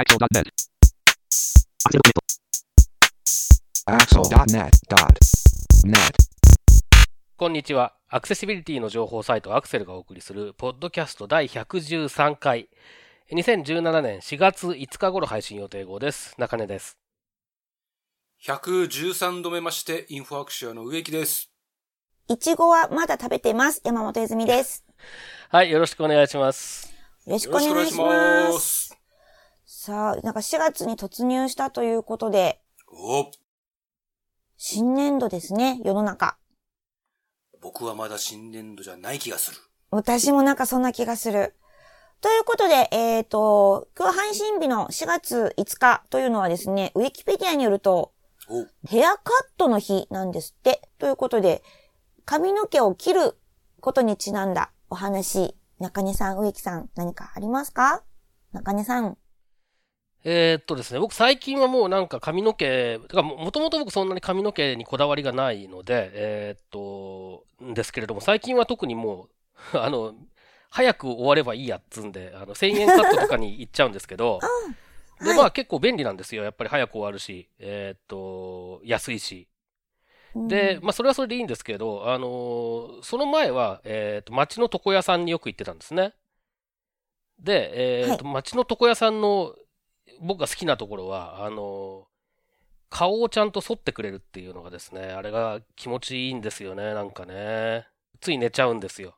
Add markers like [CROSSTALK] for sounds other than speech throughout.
Axel.net. Axel.net.net. こんにちは。アクセシビリティの情報サイトアクセルがお送りする、ポッドキャスト第113回。2017年4月5日頃配信予定号です。中根です。113度目まして、インフォアクシアの植木です。いちごはまだ食べてます。山本泉です。はい、よろしくお願いします。よろしくお願いしま。す。さあ、なんか4月に突入したということで、お新年度ですね、世の中。僕はまだ新年度じゃない気がする。私もなんかそんな気がする。ということで、えっ、と、今日配信日の4月5日というのはですね、ウィキペディアによると、おヘアカットの日なんですって。ということで、髪の毛を切ることにちなんだお話、中根さん、植木さん、何かありますか？中根さん。えーっとですね、僕最近はもうなんか髪の毛、てかももともと僕そんなに髪の毛にこだわりがないので、えーっと、んですけれども、最近は特にもう、[LAUGHS] あの、早く終わればいいやっつんで、あの、1000円カットとかに行っちゃうんですけど、[LAUGHS] で、はいまあ結構便利なんですよ。やっぱり早く終わるし、えーっと、安いし。で、まあそれはそれでいいんですけど、あのーその前は、えーっと、町の床屋さんによく行ってたんですね。で、えーっと、町の床屋さんの僕が好きなところは、あのー顔をちゃんと剃ってくれるっていうのがですね、あれが気持ちいいんですよね、なんかね。つい寝ちゃうんですよ。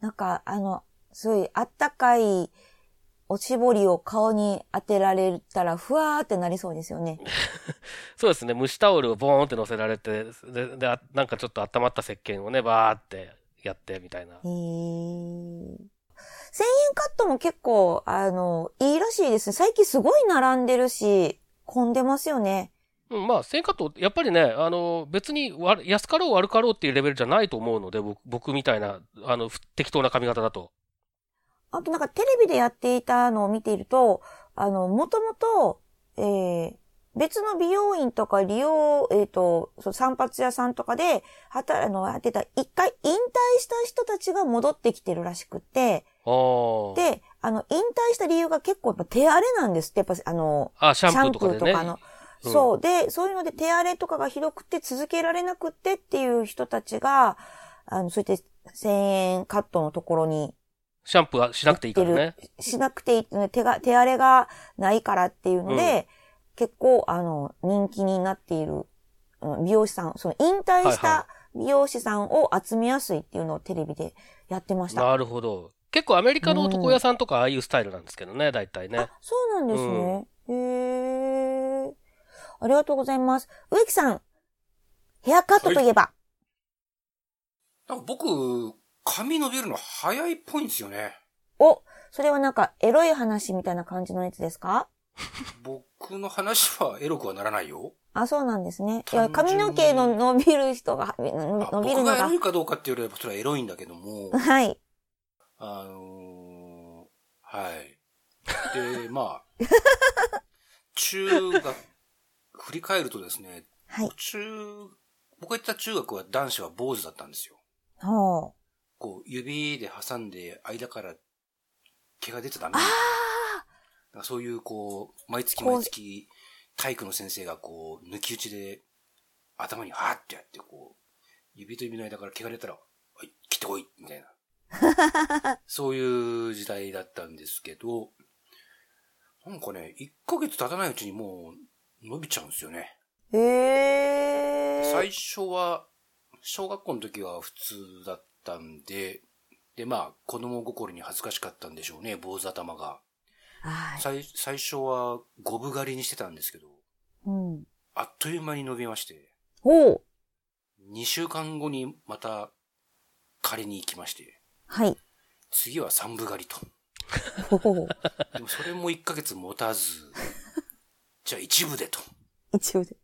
なんか、あの、すごい、あったかいおしぼりを顔に当てられたら、ふわーってなりそうですよね。[LAUGHS] そうですね、蒸しタオルをボーンって乗せられて、で、であなんかちょっと温まった石鹸をね、バーってやってみたいな。へー。1000円カットも結構、あの、いいらしいですね。最近すごい並んでるし、混んでますよね。うん、まあ、1000カット、やっぱりね、あの、別に悪安かろう悪かろうっていうレベルじゃないと思うので、僕僕みたいな、あの、ふ適当な髪型だと。あとなんかテレビでやっていたのを見ていると、あの、もともと、えー、別の美容院とか利用、えっ、と、そう散髪屋さんとかで、はた、あの、やってた、一回引退した人たちが戻ってきてるらしくって。で、あの、引退した理由が結構やっぱ手荒れなんですって、やっぱ、あの、あ、シャンプーとかのうんそう。で、そういうので手荒れとかがひどくて続けられなくってっていう人たちが、あの、そうやって1000円カットのところにシャンプーはしなくていいからね。しなくていい、手が、手荒れがないからっていうので、結構、あの、人気になっている、うん美容師さん、その引退しはいはた美容師さんを集めやすいっていうのをテレビでやってました。なるほど。結構アメリカの床屋さんとかああいうスタイルなんですけどね、大体ねあ。、そうなんですね。へえ。ありがとうございます。植木さん、ヘアカットといえば、なんか僕、髪伸びるの早いっぽいんですよね。お、それはなんかエロい話みたいな感じのやつですか？[LAUGHS] 僕の話はエロくはならないよ。あ、そうなんですね。いや、髪の毛の伸びる人が、伸びる僕のががエロい、かどうかって言われればそれはエロいんだけども、はい。あのー、はい。で、[LAUGHS] まあ、中学、振り返るとですね、はい。中、僕が行った中学は男子は坊主だったんですよ。ほう。こう、指で挟んで間から毛が出てダメ。あだからそういう、こう、毎月毎月、体育の先生がこう、抜き打ちで、頭にはーってやって、こう、指と指の間から毛が出たら、はい、切ってこいみたいな。[LAUGHS] そういう時代だったんですけど、なんかね、1ヶ月経たないうちにもう、伸びちゃうんですよね。あ。へえ。最初は、小学校の時は普通だったんで、で、まあ、子供心に恥ずかしかったんでしょうね、坊主頭が。はい。最最初は五分狩りにしてたんですけど、うん。あっという間に伸びまして、ほう。2週間後にまた狩りに行きまして、はい。次は三分狩りと。でもそれも1ヶ月持たず、[LAUGHS] じゃあ一部でと。一応で。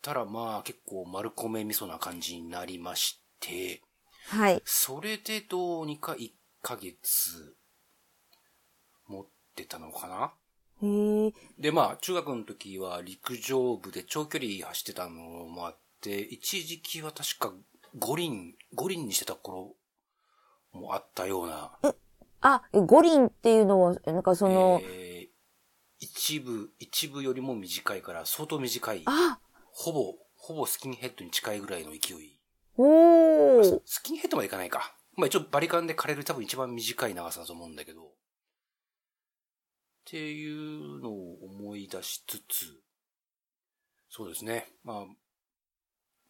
たらまあ結構丸米味噌な感じになりまして、はい。それでどうにか1ヶ月持ってたのかな？で、まあ、中学の時は陸上部で長距離走ってたのもあって、一時期は確か五輪、五輪にしてた頃もあったような。あ、五輪っていうのは、なんかその、えー一部、一部よりも短いから相当短い。あ、ほぼ、ほぼスキンヘッドに近いぐらいの勢い。おー。スキンヘッドまでいかないか。まあ一応バリカンで枯れる多分一番短い長さだと思うんだけど。っていうのを思い出しつつ、そうですね。まあ、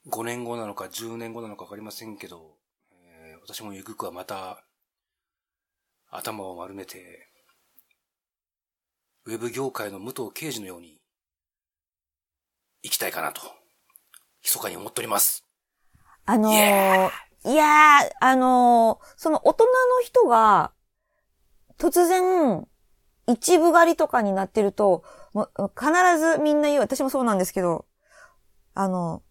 5年後なのか10年後なのかわかりませんけど、えー私もゆくくはまた、頭を丸めて、ウェブ業界の武藤刑事のように、生きたいかなと、密かに思っております。あのーいやー、あのーその大人の人が、突然、一部狩りとかになってると、もう必ずみんな言う、私もそうなんですけど、あの、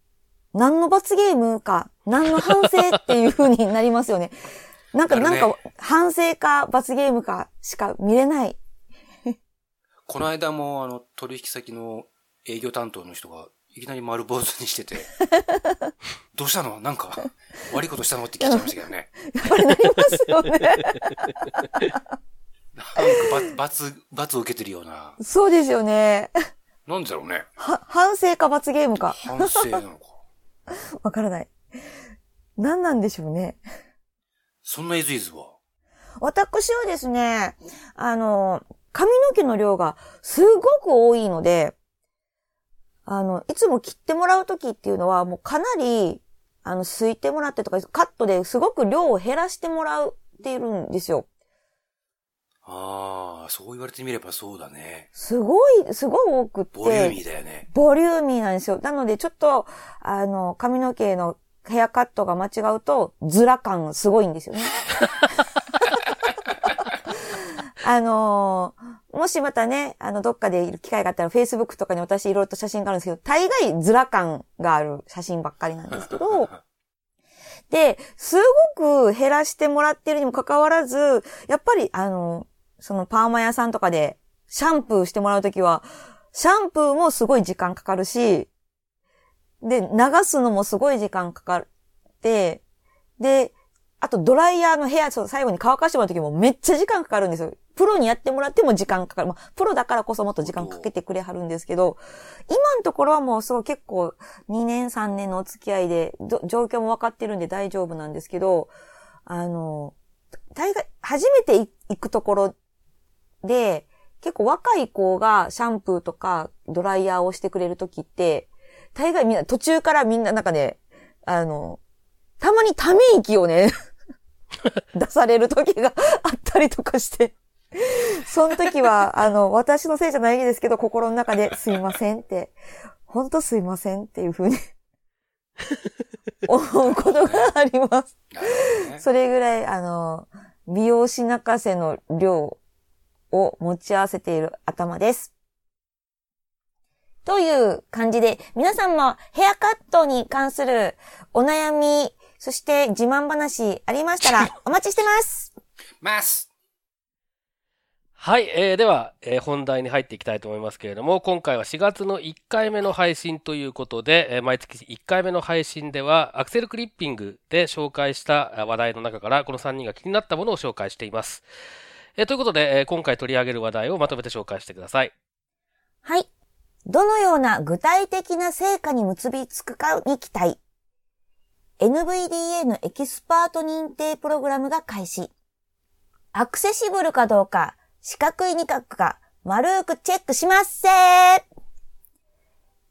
何の罰ゲームか、何の反省っていう風になりますよね。[LAUGHS] なんか、ねなんか、反省か罰ゲームかしか見れない。[LAUGHS] この間も、あの、取引先の営業担当の人が、いきなり丸坊主にしてて、[LAUGHS] どうしたの？なんか、悪いことしたの？って聞いちゃいましたけどね。やっぱりなりますよね。なんか罰、罰、罰を受けてるような。そうですよね。なんでだろうね。は、反省か罰ゲームか。反省なのか。[LAUGHS] わからない。何なんでしょうね。そんなイズイズは？私はですね、あの、髪の毛の量がすごく多いので、あの、いつも切ってもらうときっていうのは、もうかなり、あの、すいてもらってとか、カットですごく量を減らしてもらっているんですよ。ああ、そう言われてみればそうだね。すごい、すごい多くって。ボリューミーだよね。ボリューミーなんですよ。なので、ちょっと、あの、髪の毛のヘアカットが間違うと、ズラ感がすごいんですよね。[LAUGHS] あのーもしまたね、あの、どっかでいる機会があったら、Facebook とかに私いろいろと写真があるんですけど、大概ズラ感がある写真ばっかりなんですけど、[LAUGHS] で、すごく減らしてもらってるにもかかわらず、やっぱり、あの、そのパーマ屋さんとかで、シャンプーしてもらうときは、シャンプーもすごい時間かかるし、で、流すのもすごい時間かかって、で、あとドライヤーのヘア、そう最後に乾かしてもらうときもめっちゃ時間かかるんですよ。プロにやってもらっても時間かかる。まあ、プロだからこそもっと時間かけてくれはるんですけど、今のところはもうすごい結構2年3年のお付き合いで、状況も分かってるんで大丈夫なんですけど、あの、大概、初めて行くところで、結構若い子がシャンプーとかドライヤーをしてくれるときって、大概みんな、途中からみんななんかね、あの、たまにため息をね、[LAUGHS] 出される時が [LAUGHS] あったりとかして、その時は、あの、私のせいじゃないですけど、心の中ですいませんって、ほんとすいませんっていうふうに [LAUGHS] 思うことがあります。それぐらい、あの、美容師泣かせの量を持ち合わせている頭です。という感じで、皆さんもヘアカットに関するお悩み、そして自慢話ありましたら [LAUGHS] お待ちしてます。ます。はい、えー、では、えー本題に入っていきたいと思いますけれども、今回は4月の1回目の配信ということで、えー毎月1回目の配信では、アクセルクリッピングで紹介したあ話題の中から、この3人が気になったものを紹介しています。えーということで、えー今回取り上げる話題をまとめて紹介してください。はい。どのような具体的な成果に結びつくかに期待。NVDA のエキスパート認定プログラムが開始。アクセシブルかどうか、四角い二角か、丸くチェックしますせー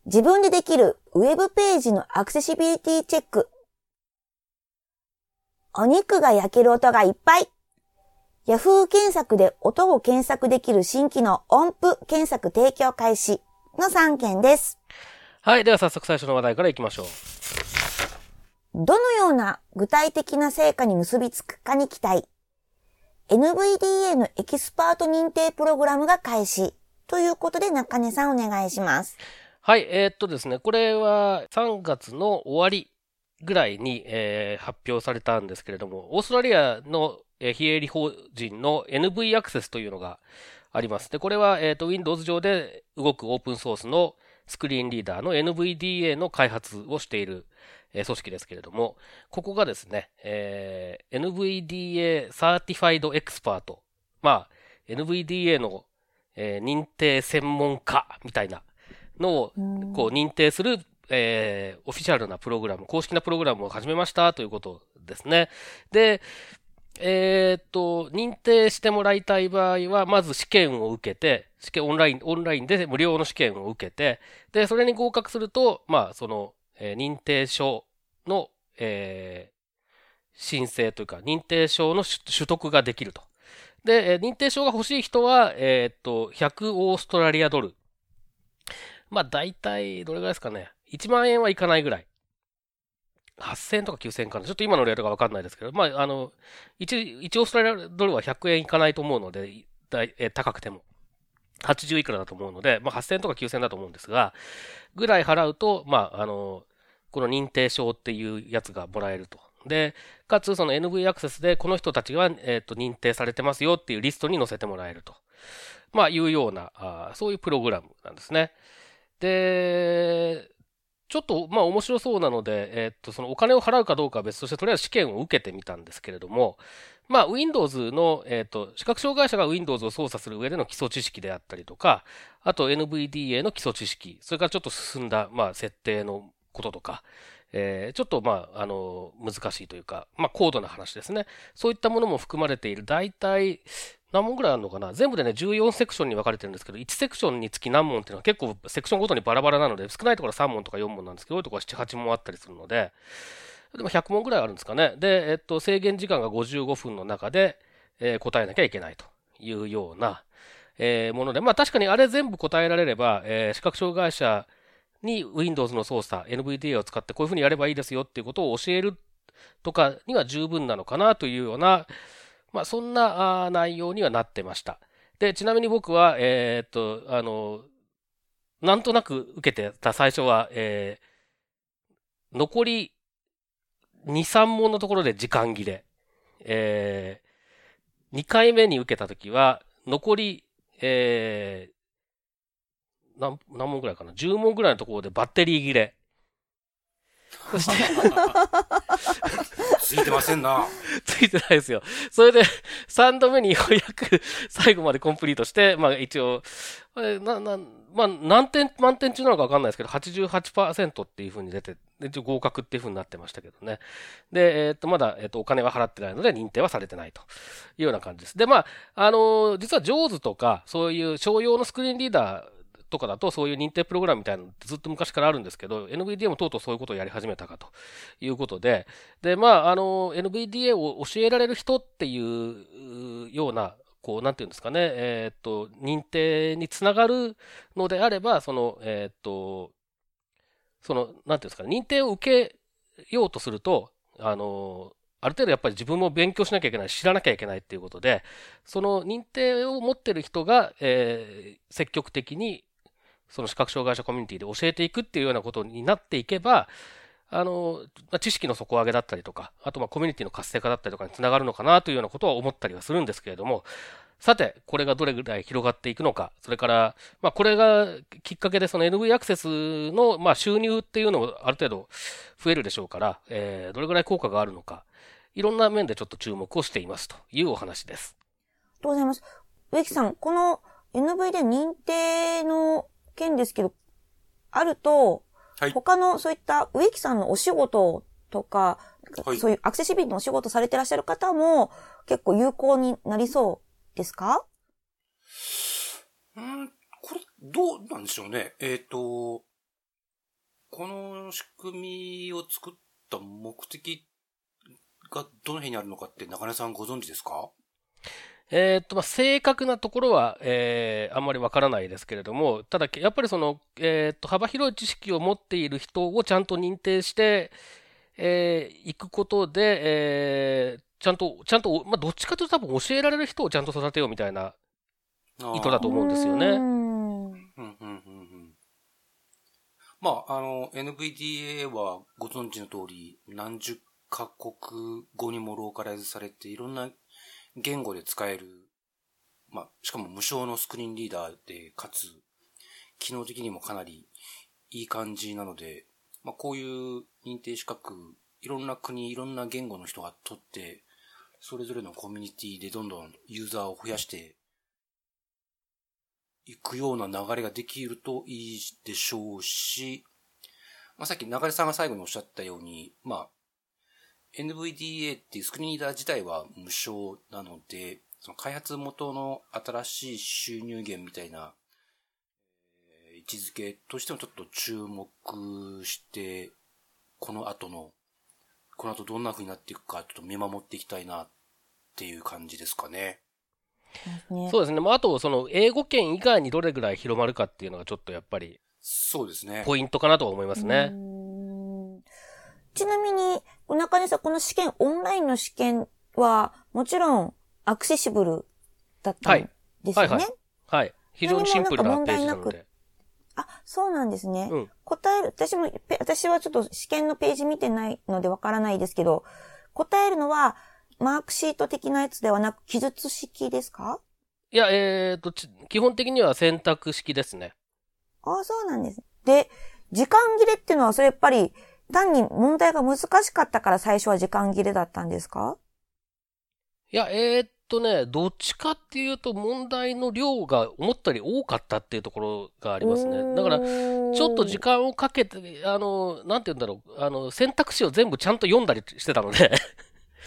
自分でできるウェブページのアクセシビリティチェック。お肉が焼ける音がいっぱい。Yahoo 検索で音を検索できる新機能音符検索提供開始の3件です。はい、では早速最初の話題からいきましょう。どのような具体的な成果に結びつくかに期待。NVDA のエキスパート認定プログラムが開始。ということで中根さんお願いします。はい、えーっとですね、これは3月の終わりぐらいに、えー発表されたんですけれども、オーストラリアの、えー非営利法人の NV アクセスというのがあります。で、これは、えーっと Windows 上で動くオープンソースのスクリーンリーダーの NVDA の開発をしている、えー組織ですけれども、ここがですね、えー NVDA Certified Expert。まあ、NVDA の、えー認定専門家みたいなのを、こう認定する、えーオフィシャルなプログラム、公式なプログラムを始めましたということですね。で、えーっと、認定してもらいたい場合は、まず試験を受けて、試験オンライン、オンラインで無料の試験を受けて、で、それに合格すると、まあ、その、えー認定証の、えー申請というか、認定証の取得ができると。で、えー認定証が欲しい人は、えーっと、100オーストラリアドル。まあ、大体、どれぐらいですかね。1万円はいかないぐらい。8000とか9000かな。ちょっと今のレートがわかんないですけど、まあ、あの、1、1オーストラリアドルは100円いかないと思うので、だいえ高くても。80いくらだと思うので、まあ、8000とか9000だと思うんですが、ぐらい払うと、まあ、あの、この認定証っていうやつがもらえると。で、かつその NV アクセスでこの人たちが、えっ、と、認定されてますよっていうリストに載せてもらえると。まあ、いうような、あそういうプログラムなんですね。で、ちょっと、まあ面白そうなので、えっと、そのお金を払うかどうかは別として、とりあえず試験を受けてみたんですけれども、まあ Windows の、えっと、視覚障害者が Windows を操作する上での基礎知識であったりとか、あと NVDA の基礎知識、それからちょっと進んだ、まあ設定のこととか、えーちょっとまあ、あの、難しいというか、まあ高度な話ですね。そういったものも含まれている、大体、何問ぐらいあるのかな？全部でね、14セクションに分かれてるんですけど、1セクションにつき何問っていうのは結構セクションごとにバラバラなので、少ないところは3問とか4問なんですけど、多いところは7、8問あったりするので、でも100問ぐらいあるんですかね？で、えっと、制限時間が55分の中で、えー答えなきゃいけないというような、えーもので、まあ確かにあれ全部答えられれば、えー視覚障害者に Windows の操作、NVDA を使ってこういうふうにやればいいですよっていうことを教えるとかには十分なのかなというような、まあそんな内容にはなってました。で、ちなみに僕は、えーっと、あの、なんとなく受けてた最初は、えー残り2、3問のところで時間切れ。えー、2回目に受けたときは、残り、えー、何、何問ぐらいかな ?10 問ぐらいのところでバッテリー切れ。そして、[LAUGHS] ついてませんな。ついてないですよ。それで、3度目にようやく最後までコンプリートして、まあ一応、な、な、まあ何点満点中なのかわかんないですけど、88%っていう風に出て、で一応合格っていう風になってましたけどね。で、えっ、と、まだ、えっ、と、お金は払ってないので認定はされてないというような感じです。で、まあ、あの実は JAWS とか、そういう商用のスクリーンリーダー、とかだとそういう認定プログラムみたいなのってずっと昔からあるんですけど、NVDA もとうとうそういうことをやり始めたかということで、で、まあ、あの、NVDA を教えられる人っていうような、こう、なんていうんですかね、えっと、認定につながるのであれば、その、えっと、その、なんていうんですかね、認定を受けようとすると、あの、ある程度やっぱり自分も勉強しなきゃいけない、知らなきゃいけないっていうことで、その認定を持ってる人が、えー積極的にその視覚障害者コミュニティで教えていくっていうようなことになっていけば、あの、知識の底上げだったりとか、あとまあコミュニティの活性化だったりとかにつながるのかなというようなことは思ったりはするんですけれども、さて、これがどれぐらい広がっていくのか、それから、まあこれがきっかけでその NV アクセスのまあ収入っていうのもある程度増えるでしょうから、えーどれぐらい効果があるのか、いろんな面でちょっと注目をしていますというお話です。ありがとうございます。植木さん、この NV で認定の件ですけど、あると、はい。他のそういった植木さんのお仕事とか、はい。そういうアクセシビリティのお仕事されてらっしゃる方も結構有効になりそうですか？うん、これ、どうなんでしょうね。えっ、と、この仕組みを作った目的がどの辺にあるのかって中根さんご存知ですか？えーっと、まあ、正確なところは、えーあんまりわからないですけれども、ただ、やっぱりその、えーっと、幅広い知識を持っている人をちゃんと認定して、えーいくことで、えーちゃんと、ちゃんと、まあ、どっちかというと多分教えられる人をちゃんと育てようみたいな意図だと思うんですよね。うーんうんうんうんうんまあ、あの、NVDA はご存知の通り、何十カ国語にもローカライズされて、いろんな言語で使える、まあ、しかも無償のスクリーンリーダーで、かつ、機能的にもかなりいい感じなので、まあ、こういう認定資格、いろんな国、いろんな言語の人が取って、それぞれのコミュニティでどんどんユーザーを増やしていくような流れができるといいでしょうし、まあ、さっき流れさんが最後におっしゃったように、まあ、NVDA っていうスクリーンリーダー自体は無償なので、その開発元の新しい収入源みたいな、えー、位置づけとしてもちょっと注目して、この後の、この後どんな風になっていくか、ちょっと見守っていきたいなっていう感じですかね。そうですね。まあ、あと、その、英語圏以外にどれぐらい広まるかっていうのがちょっとやっぱり、そうですね。ポイントかなと思いますね。ちなみに、中根さん、この試験、オンラインの試験は、もちろん、アクセシブルだったんですよね？はい、はい、はい。非常にシンプルなページなので。あ、そうなんですね。うん、答える、私も、私はちょっと試験のページ見てないのでわからないですけど、答えるのは、マークシート的なやつではなく、記述式ですか？いや、えっ、ー、と、基本的には選択式ですね。ああ、そうなんです。で、時間切れっていうのは、それやっぱり、単に問題が難しかったから最初は時間切れだったんですか？いや、えー、っとね、どっちかっていうと問題の量が思ったより多かったっていうところがありますね。だから、ちょっと時間をかけて、あの、なんて言うんだろう、あの、選択肢を全部ちゃんと読んだりしてたので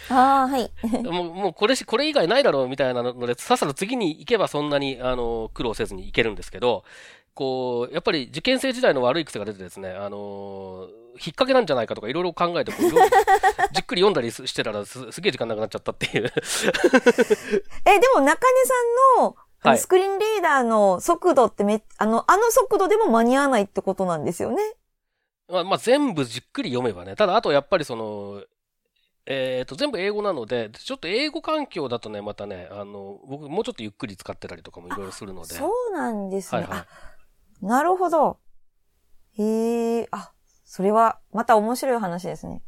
ああ、はい。[LAUGHS] もう、もうこれし、これ以外ないだろうみたいなので、さっさと次に行けばそんなに、あの、苦労せずに行けるんですけど、こう、やっぱり受験生時代の悪い癖が出てですね、あのー、引っ掛けなんじゃないかとかいろいろ考えてこう、[LAUGHS] じっくり読んだりしてたらすすげえ時間なくなっちゃったっていう [LAUGHS] え、でも中根さんの、はい、スクリーンリーダーの速度ってめ、あの、あの速度でも間に合わないってことなんですよね？まあ、まあ、全部じっくり読めばね。ただ、あとやっぱりその、えっ、ー、と、全部英語なので、ちょっと英語環境だとね、またね、あの、僕もうちょっとゆっくり使ってたりとかもいろいろするので。そうなんですね。はいはい、なるほど。へえ、あ、それはまた面白い話ですね。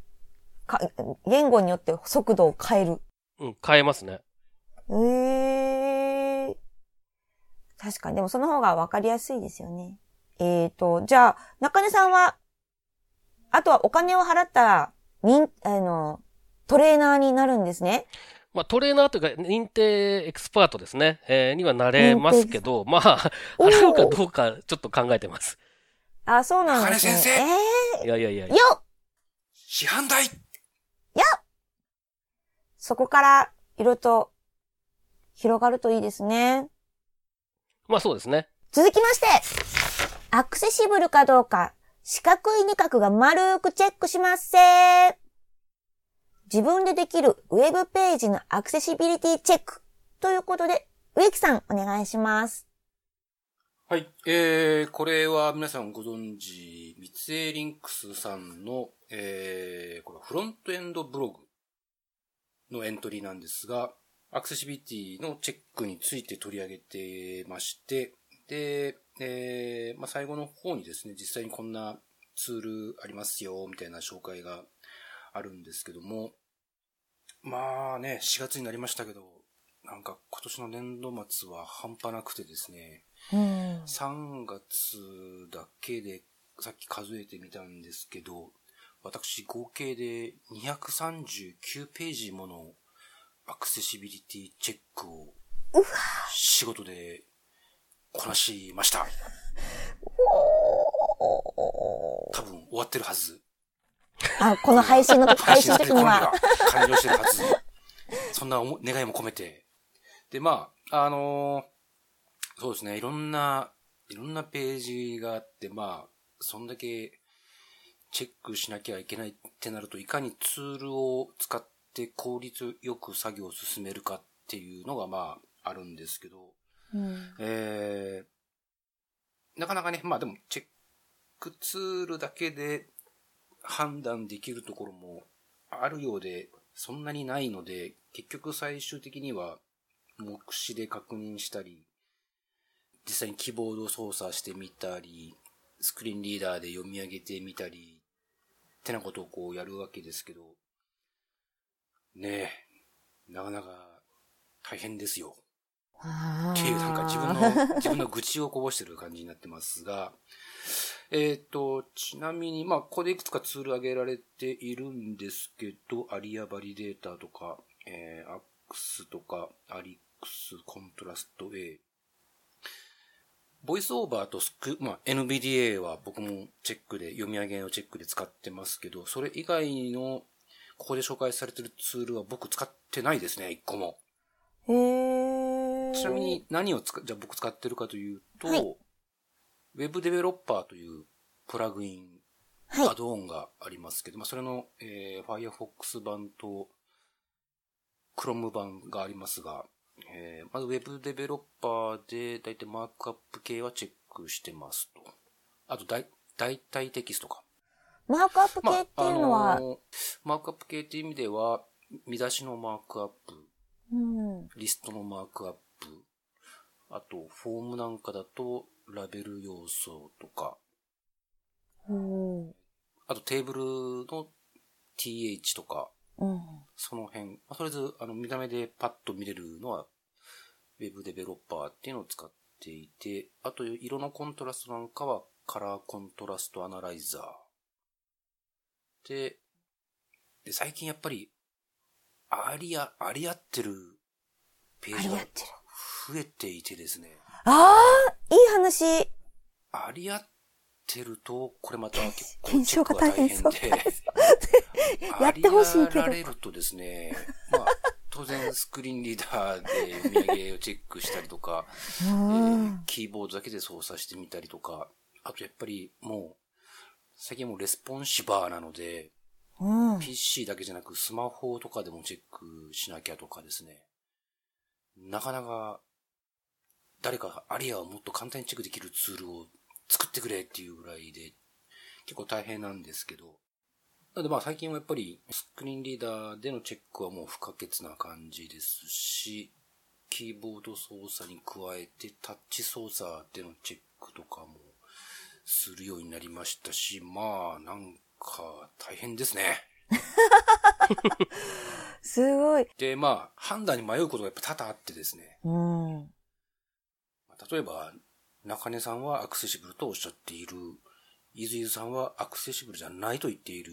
か、言語によって速度を変える。うん、変えますね。ええ確かに、でもその方がわかりやすいですよね。えっ、ー、と、じゃあ、中根さんは、あとはお金を払ったら、にん、あの、トレーナーになるんですね？まあ、トレーナーというか、認定エクスパートですね。えー、にはなれますけど、まあ、[LAUGHS] 払うかどうかちょっと考えてます。あ、そうなんですね。先生。えー、いやいやいや。よ市販代よそこから、いろいろと、広がるといいですね。まあそうですね。続きまして、アクセシブルかどうか、四角い二角が丸くチェックしますせ自分でできるウェブページのアクセシビリティチェックということで、植木さんお願いします。はい。えー、これは皆さんご存知、三井リンクスさんの、えー、これフロントエンドブログのエントリーなんですが、アクセシビリティのチェックについて取り上げてまして、で、えー、まあ、最後の方にですね、実際にこんなツールありますよ、みたいな紹介があるんですけども、まあね、4月になりましたけど、なんか今年の年度末は半端なくてですね、うん、3月だけでさっき数えてみたんですけど、私合計で239ページものアクセシビリティチェックを仕事でこなしました。多分終わってるはず。あ、この配信の時、[LAUGHS] 配信の時には。完了してるはず。そんな願いも込めて。で、まあ、あのー、そうですね、いろんな、いろんなページがあって、まあ、そんだけチェックしなきゃいけないってなると、いかにツールを使って効率よく作業を進めるかっていうのが、まあ、あるんですけど、うん、えー、なかなかね、まあでも、チェックツールだけで判断できるところもあるようで、そんなにないので、結局最終的には目視で確認したり、実際にキーボード操作してみたり、スクリーンリーダーで読み上げてみたり、ってなことをこうやるわけですけど、ねえ、なかなか大変ですよ。っていうなんか自分の、[LAUGHS] 自分の愚痴をこぼしてる感じになってますが、えっ、ー、と、ちなみに、まあ、ここでいくつかツール挙げられているんですけど、アリアバリデータとか、えー、アックスとか、アリックス、コントラスト A。ボイスオーバーとスク、まあ、NVDA は僕もチェックで、読み上げのチェックで使ってますけど、それ以外の、ここで紹介されてるツールは僕使ってないですね、一個も。へー。ちなみに何を使、じゃあ僕使ってるかというと、はいウェブデベロッパーというプラグイン、はいアドオンがありますけど、まあ、それの、えー、Firefox 版と Chrome 版がありますが、えー、まずウェブデベロッパーで、だいたいマークアップ系はチェックしてますと。あと、だい、代替テキストか。マークアップ系っていうのは、あのーマークアップ系っていう意味では、見出しのマークアップ、うん。リストのマークアップ、あと、フォームなんかだと、ラベル要素とか、うん。あとテーブルの th とか、うん。その辺、まあ、とりあえず、あの、見た目でパッと見れるのは、ウェブデベロッパーっていうのを使っていて、あと、色のコントラストなんかは、カラーコントラストアナライザー。で、で、最近やっぱり、ありあ、あり合ってるページが増えていてですね、ああ、いい話。あり合ってると、これまた結構検証が大変そうやってほしいけどあり合られるとですね、まあ、当然スクリーンリーダーで読み上げをチェックしたりとか、うえんー。キーボードだけで操作してみたりとか、あとやっぱりもう、最近もうレスポンシブなので、うん。PC だけじゃなくスマホとかでもチェックしなきゃとかですね。なかなか、誰かアリアをもっと簡単にチェックできるツールを作ってくれっていうぐらいで、結構大変なんですけど。なのでまあ最近はやっぱりスクリーンリーダーでのチェックはもう不可欠な感じですし、キーボード操作に加えてタッチ操作でのチェックとかもするようになりましたし、まあなんか大変ですね。すごい。で、まあ、判断に迷うことがやっぱ多々あってですね。うん。例えば、中根さんはアクセシブルとおっしゃっている、伊豆伊豆さんはアクセシブルじゃないと言っている、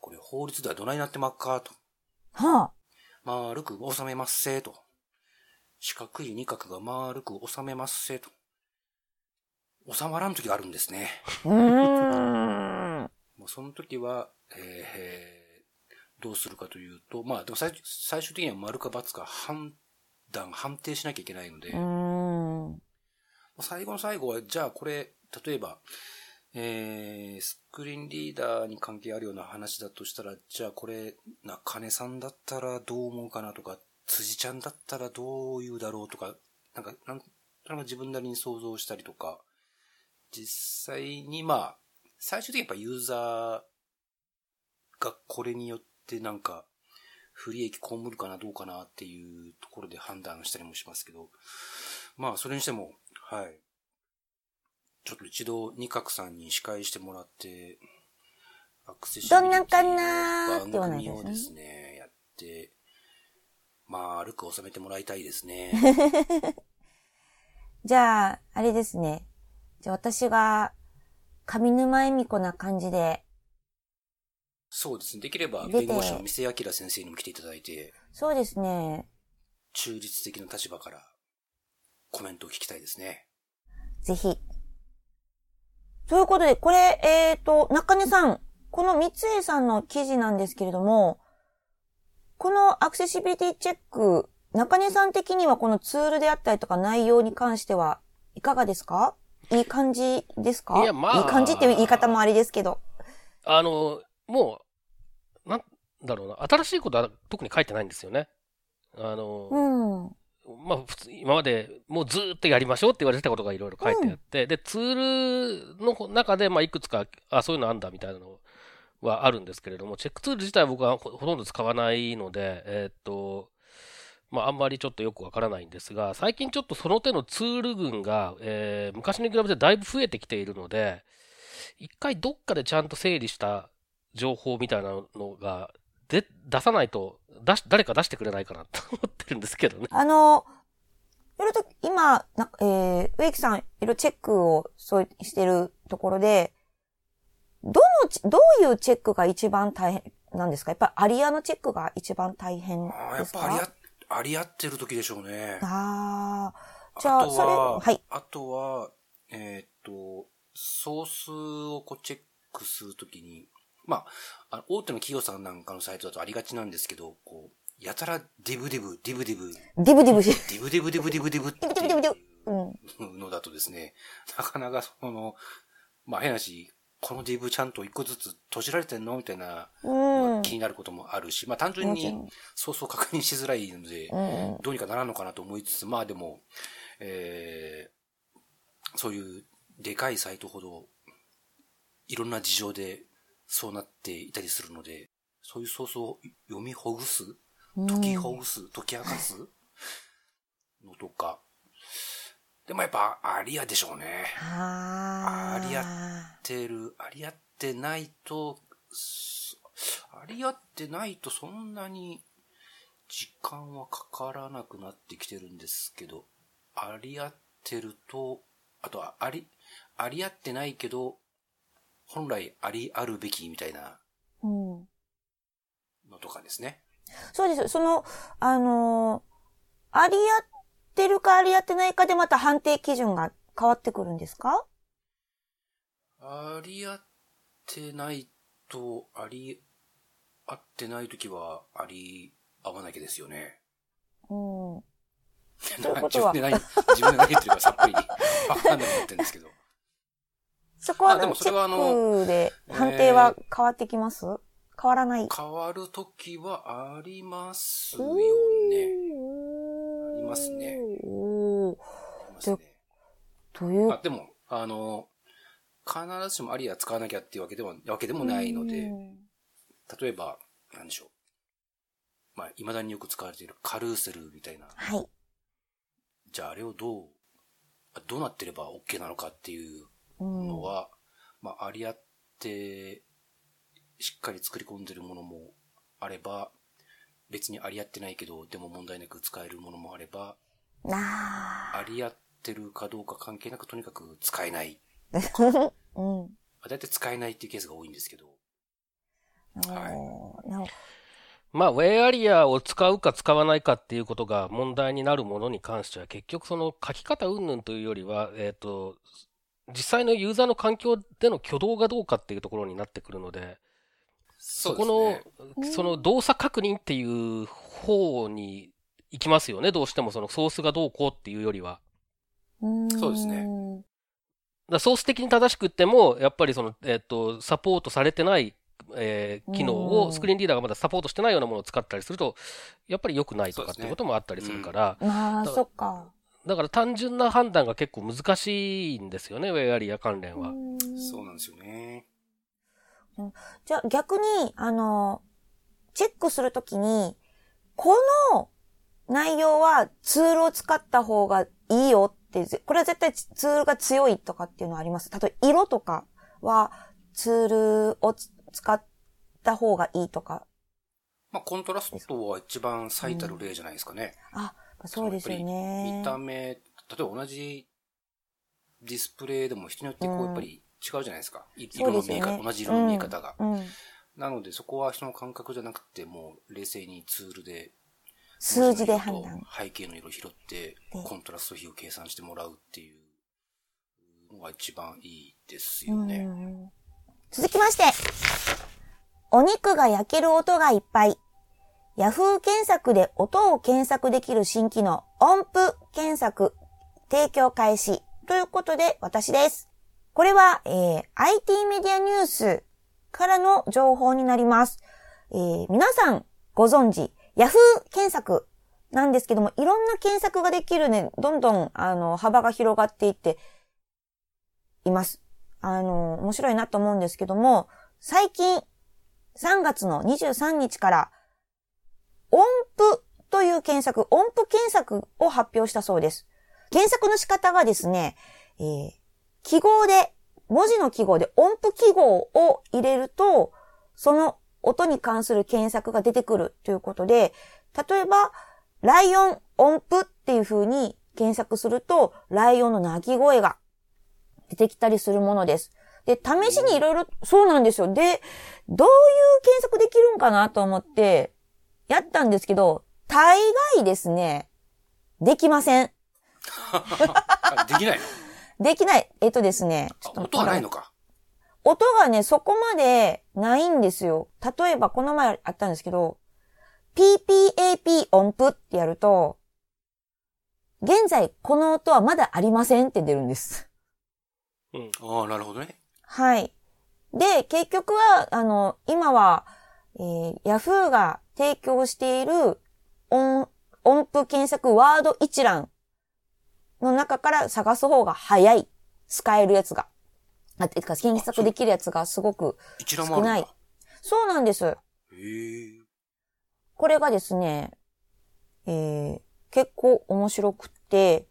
これ法律ではどないなってまっかと。はあ。丸く収めますせと。四角い二角が丸く収めますせと。収まらん時があるんですね。うーん。もうその時は、えーどうするかというと、まあ、でも最最終的には丸か×か判断、判定しなきゃいけないので、うーん。最後の最後は、じゃあこれ、例えば、えー、スクリーンリーダーに関係あるような話だとしたら、じゃあこれ、中根さんだったらどう思うかなとか、辻ちゃんだったらどう言うだろうとか、なんか、なんとなく自分なりに想像したりとか、実際にまあ、最終的にやっぱユーザーがこれによってなんか、不利益被るかなどうかなっていうところで判断したりもしますけど、まあ、それにしても、はい。ちょっと一度、二角さんに司会してもらって、アクセシビリティどんなんかなーって言わ番ないですね組をですね、やって、まあ、歩く収めてもらいたいですね。[LAUGHS] じゃあ、あれですね。じゃあ私が、上沼恵美子な感じで、そうですね。できれば、弁護士の三瀬明先生にも来ていただいて、そうですね。中立的な立場からコメントを聞きたいですね。ぜひ。ということで、これ、えっ、と、中根さん、この三江さんの記事なんですけれども、このアクセシビリティチェック、中根さん的にはこのツールであったりとか内容に関してはいかがですか？いい感じですか？いやまあいい感じっていう言い方もあれですけど。あの、もう、なんだろうな、新しいことは特に書いてないんですよね。あの、うん。まあ、普通、今までもうずーっとやりましょうって言われてたことがいろいろ書いてあって、で、ツールの中で、まあ、いくつか、あ、そういうのあんだみたいなのはあるんですけれども、チェックツール自体は僕はほほとんど使わないので、えーっと、まあ、あんまりちょっとよくわからないんですが、最近ちょっとその手のツール群が、えー昔に比べてだいぶ増えてきているので、一回どっかでちゃんと整理した情報みたいなのが、で、出さないと、出し、誰か出してくれないかなと思ってるんですけどね。あの、いろいろと今、なえー、植木さん、いろいろチェックをそうしてるところで、どのチ、どういうチェックが一番大変なんですか？やっぱりアリアのチェックが一番大変ああ、やですかっぱありあ、あり合ってる時でしょうね。ああ。じゃあ、とそれ、は、はい。あとは、えーっと、ソースをこうチェックするときに、まあ、あの大手の企業さんなんかのサイトだとありがちなんですけど、こう、やたら div div、div div、 div div し、 div div div div div div div。うのだとですね、なかなかその、まあ変なし、このディブちゃんと一個ずつ閉じられてんの？みたいな、うん。気になることもあるし、まあ単純にもちろん。ソースを確認しづらいので、うん。どうにかならんのかなと思いつつ、まあでも、えー、そういうでかいサイトほど、いろんな事情でそうなっていたりするので、そういうソースを読みほぐす？解きほぐす？解き明かす？のとか。でもやっぱ、ありやでしょうね。あありやってる、ありやってないと、すありやってないとそんなに時間はかからなくなってきてるんですけど、ありやってると、あとはあり、ありやってないけど、本来ありあるべきみたいなうん。のとかですね。そうです。その、あのーありやってるかありやってないかでまた判定基準が変わってくるんですか？ありやってないと、あり、合ってないときは、あり合わなきゃですよね。うん。[LAUGHS] 自分で何、自分で何言ってるかさっぱりわかんなくなってるんですけど。そこは、あでもそれはあのチェックで判定は変わってきます、変わらない？変わるときはありますようね。ありますねますねという？あでも、あの、必ずしもありや使わなきゃっていうわけでも、わけでもないので、うん例えば、なんでしょう。まあ、未だによく使われているカルーセルみたいな。はい。じゃああれをどう、あどうなってれば OK なのかっていううんのは、まあ、ありあって、しっかり作り込んでるものもあれば、別にありあってないけど、でも問題なく使えるものもあれば、なありあってるかどうか関係なくとにかく使えない。あ。[LAUGHS] うん。だいたい使えないっていうケースが多いんですけど。はいまあ、ウェアリアを使うか使わないかっていうことが問題になるものに関しては、結局その書き方云々というよりは、えっ、と、実際のユーザーの環境での挙動がどうかっていうところになってくるので、そこの、うん。その動作確認っていう方に行きますよね、どうしてもそのソースがどうこうっていうよりは。そうですね。んだソース的に正しくっても、やっぱりその、えっ、と、サポートされてない、えー機能うん。を、スクリーンリーダーがまだサポートしてないようなものを使ったりすると、やっぱり良くないとかっていうこともあったりするから、まあ、だそっか。だから単純な判断が結構難しいんですよね、ウェアリア関連は。うんそうなんですよね。じゃあ逆に、あの、チェックするときに、この内容はツールを使った方がいいよって、ぜこれは絶対ツールが強いとかっていうのはあります。例えば色とかはツールをつ使った方がいいとか。まあ、コントラストは一番最たる例じゃないですかね。あ、そうですよね見。た目、例えば同じディスプレイでも人によってこう、うんやっぱり違うじゃないですか。うですよね色の見え方、同じ色の見え方が。うん。うんなので、そこは人の感覚じゃなくて、もう冷静にツールで、数字で判断。背景の色を拾ってで、コントラスト比を計算してもらうっていうのが一番いいですよね。うん続きまして、お肉が焼ける音がいっぱい。ヤフー検索で音を検索できる新機能、音符検索、提供開始。ということで、私です。これは、えー IT メディアニュースからの情報になります。えー皆さんご存知、ヤフー検索なんですけども、いろんな検索ができるね、どんどん、あの、幅が広がっていっています。あの、面白いなと思うんですけども、最近、3月の23日から、音符という検索、音符検索を発表したそうです。検索の仕方がですね、えー記号で、文字の記号で音符記号を入れると、その音に関する検索が出てくるということで、例えば、ライオン音符っていう風に検索すると、ライオンの鳴き声が出てきたりするものです。で、試しにいろいろ、そうなんですよ。で、どういう検索できるんかなと思って、やったんですけど、大概ですね、できません。あ [LAUGHS] できないの？できない。えっとですね。ちょっとあ音がないのか。音がね、そこまでないんですよ。例えば、この前あったんですけど、PPAP 音符ってやると、現在この音はまだありませんって出るんです。うん。ああ、なるほどね。はい。で、結局は、あの、今は、えー、Yahoo が提供している音、音符検索ワード一覧の中から探す方が早い。使えるやつが。あ、てか、検索できるやつがすごく。少ないそうなんです。これがですね、えー、結構面白くって、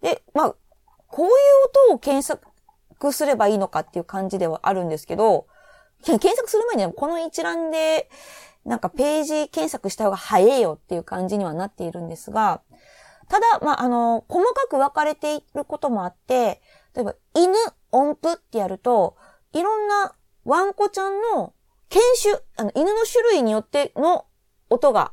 で、まあ、こういう音を検索すればいいのかっていう感じではあるんですけど、検索する前にはこの一覧で、なんかページ検索した方が早いよっていう感じにはなっているんですが、ただ、まあ、あの、細かく分かれていることもあって、例えば、犬音符ってやると、いろんなワンコちゃんの犬種、あの、犬の種類によっての音が、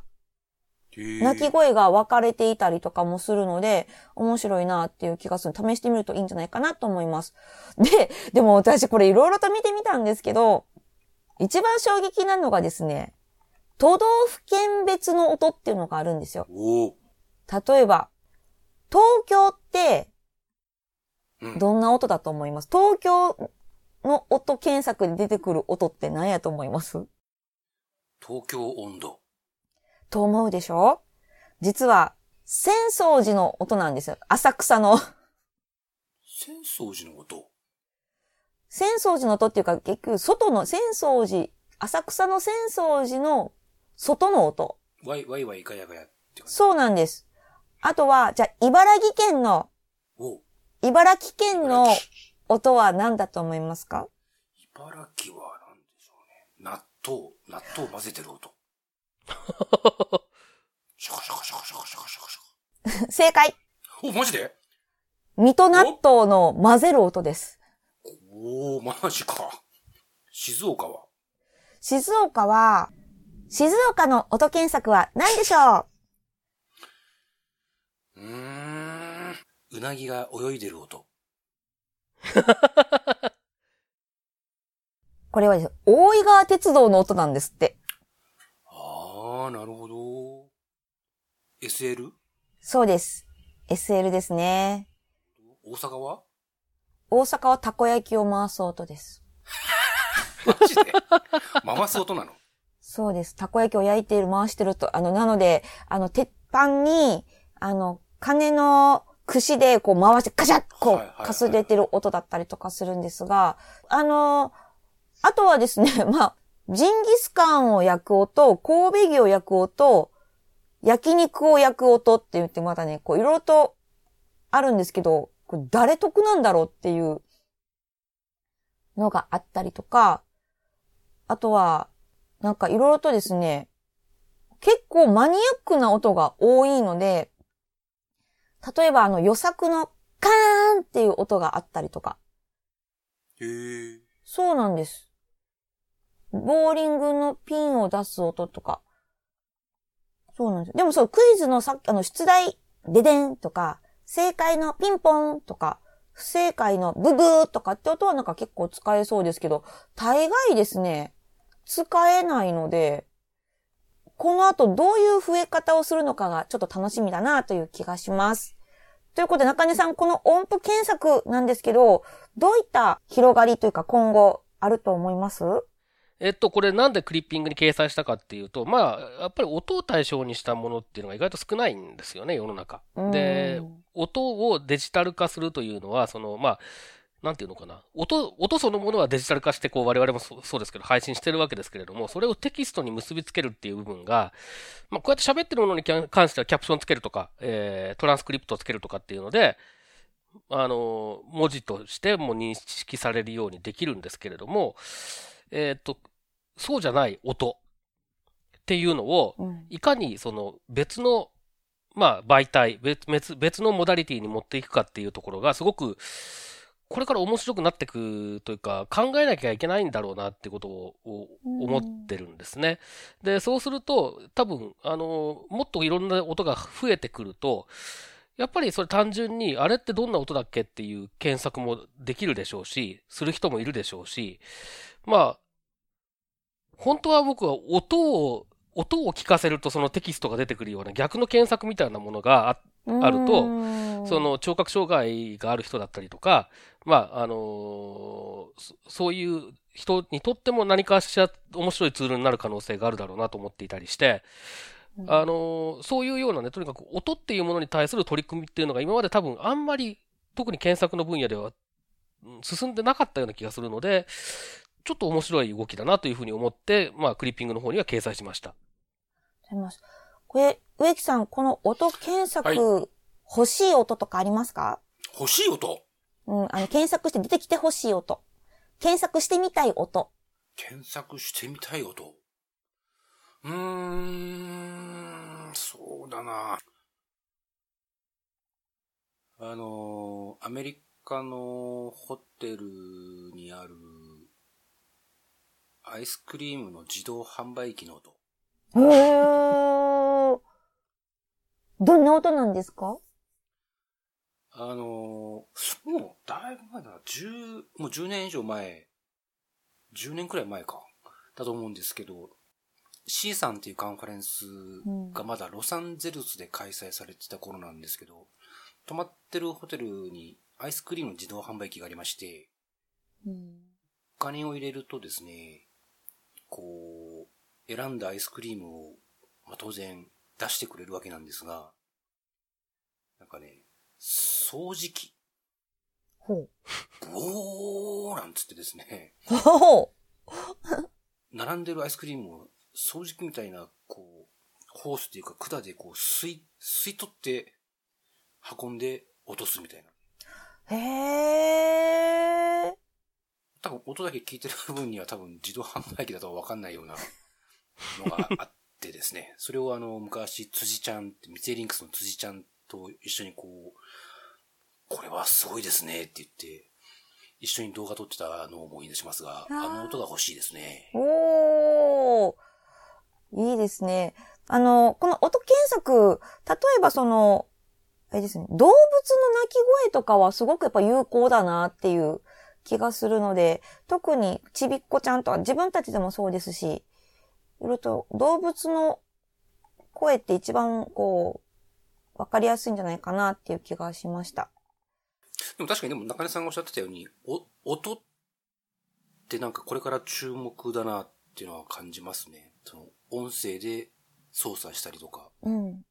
鳴き声が分かれていたりとかもするので、面白いなっていう気がする。試してみるといいんじゃないかなと思います。で、でも私これいろいろと見てみたんですけど、一番衝撃なのがですね、都道府県別の音っていうのがあるんですよ。例えば、東京ってうん。どんな音だと思います？東京の音検索で出てくる音って何やと思います？東京温度。と思うでしょ？実は、浅草寺の音なんですよ。浅草の。浅草寺の音？浅草寺の音っていうか、結局、外の浅草寺、浅草の浅草寺の外の音。ワイワイワイガヤガヤって感じ。そうなんです。あとは、じゃあ、茨城県の、お茨城県の音は何だと思いますか？茨城は何でしょうね。納豆、納豆を混ぜてる音。[LAUGHS] シャカシャカシャカシャカシャカシャカ。正解お、マジで？水戸納豆の混ぜる音です。おー、マジか。静岡は？静岡は、静岡の音検索は何でしょう？うーん。うなぎが泳いでる音。[LAUGHS] これはですね大井川鉄道の音なんですって。あー、なるほど。SL? そうです。SL ですね。大阪は？大阪はたこ焼きを回す音です。[LAUGHS] マジで？回す音なの？そうです。たこ焼きを焼いている、回してると。あの、なので、あの、鉄板に、あの、金の串でこう回してカシャッこうかすれてる音だったりとかするんですが、あの、あとはですね、[LAUGHS] まあ、ジンギスカンを焼く音、神戸牛を焼く音、焼肉を焼く音って言ってまたね、こういろいろとあるんですけど、これ誰得なんだろうっていうのがあったりとか、あとは、なんかいろいろとですね、結構マニアックな音が多いので、例えばあの予作のカーンっていう音があったりとか。へー。そうなんです。ボーリングのピンを出す音とか。そうなんです。でもそう、クイズのさっき、あの、出題、ででんとか、正解のピンポンとか、不正解のブブーとかって音はなんか結構使えそうですけど、大概ですね、使えないので、この後どういう増え方をするのかがちょっと楽しみだなという気がします。ということで中根さん、この音符検索なんですけど、どういった広がりというか今後あると思います？えっと、これなんでクリッピングに掲載したかっていうと、まあ、やっぱり音を対象にしたものっていうのが意外と少ないんですよね、世の中。で、音をデジタル化するというのは、その、まあ、なんていうのかな。音、音そのものはデジタル化して、こう、我々もそそうですけど、配信してるわけですけれども、それをテキストに結びつけるっていう部分が、まあ、こうやって喋ってるものに関してはキャプションつけるとか、えー、トランスクリプトをつけるとかっていうので、あの、文字としても認識されるようにできるんですけれども、えっ、と、そうじゃない音っていうのを、うんいかにその別の、まあ、媒体別、別、別のモダリティに持っていくかっていうところがすごく、これから面白くなっていくというか、考えなきゃいけないんだろうなってことをを思ってるんですね。で、そうすると、多分、あの、もっといろんな音が増えてくると、やっぱりそれ単純に、あれってどんな音だっけっていう検索もできるでしょうし、する人もいるでしょうし、まあ、本当は僕は音を、音を聞かせるとそのテキストが出てくるような逆の検索みたいなものがああるととそ、の聴覚障害がある人だったりとか、まあ、あのーそそういう人にとっても何かしら面白いツールになる可能性があるだろうなと思っていたりして、うん。あのーそういうようなね、とにかく音っていうものに対する取り組みっていうのが今まで多分あんまり、特に検索の分野ではうん進んでなかったような気がするので、ちょっと面白い動きだなというふうに思って、まあ、クリッピングの方には掲載しました。これ、植木さん、この音検索、はい。欲しい音とかありますか？欲しい音？うん、あの、検索して出てきて欲しい音。検索してみたい音。検索してみたい音？うーん、そうだな。あの、アメリカのホテルにあるアイスクリームの自動販売機の音。へー。どんな音なんですか？あの、もうだいぶ前だな、10、もう10年以上前、10年くらい前か、だと思うんですけど、C さんっていうカンファレンスがまだロサンゼルスで開催されてた頃なんですけど、泊まってるホテルにアイスクリームの自動販売機がありまして、うん。お金を入れるとですね、こう、選んだアイスクリームを、まあ、当然出してくれるわけなんですが、なんかね、掃除機、ほう。ブオーなんつってですね、ほう。並んでるアイスクリームを掃除機みたいな、こう、ホースっていうか管でこう吸い、吸い取って運んで落とすみたいな。へー。多分音だけ聞いてる分には多分自動販売機だとわかんないようなのがあってですね。それをあの、昔、辻ちゃんって、ミツエリンクスの辻ちゃんと一緒にこう、これはすごいですねって言って、一緒に動画撮ってたのを思い出しますが、あの音が欲しいですね。おー。いいですね。あの、この音検索、例えばその、あれですね、動物の鳴き声とかはすごくやっぱ有効だなっていう気がするので、特にちびっこちゃんとか自分たちでもそうですし、いろいろと動物の声って一番こう、わかりやすいんじゃないかなっていう気がしました。でも確かにでも中根さんがおっしゃってたように、お、音ってなんかこれから注目だなっていうのは感じますね。その、音声で操作したりとか、うん。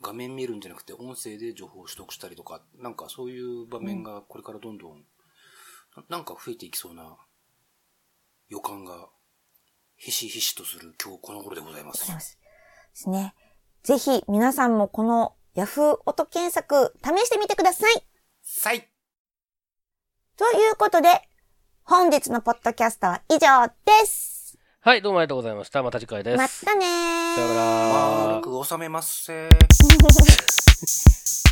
画面見るんじゃなくて音声で情報を取得したりとか、なんかそういう場面がこれからどんどん、ななんか増えていきそうな予感が、ひしひしとする今日この頃でございます。ます。ですね。ぜひ皆さんもこの Yahoo 音検索試してみてください。さいということで、本日のポッドキャストは以上です。はい、どうもありがとうございました。また次回です。またねー。さようなら。丸く収めますせ [LAUGHS]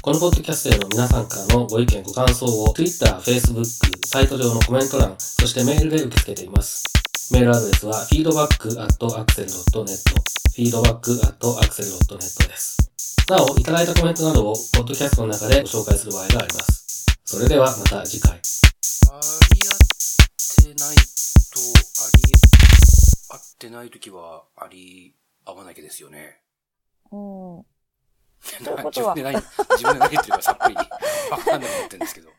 このポッドキャストへの皆さんからのご意見、ご感想を Twitter、Facebook、サイト上のコメント欄、そしてメールで受け付けています。メールアドレスは feedback.axel.net feedback.axel.net です。なお、いただいたコメントなどをポッドキャストの中でご紹介する場合があります。それではまた次回。あり合ってないと、あり合ってないときは、あり合わなきゃですよね。う [LAUGHS] ん。自分で何、自分で何言ってるかさっぱりわかんなくなってるんですけど。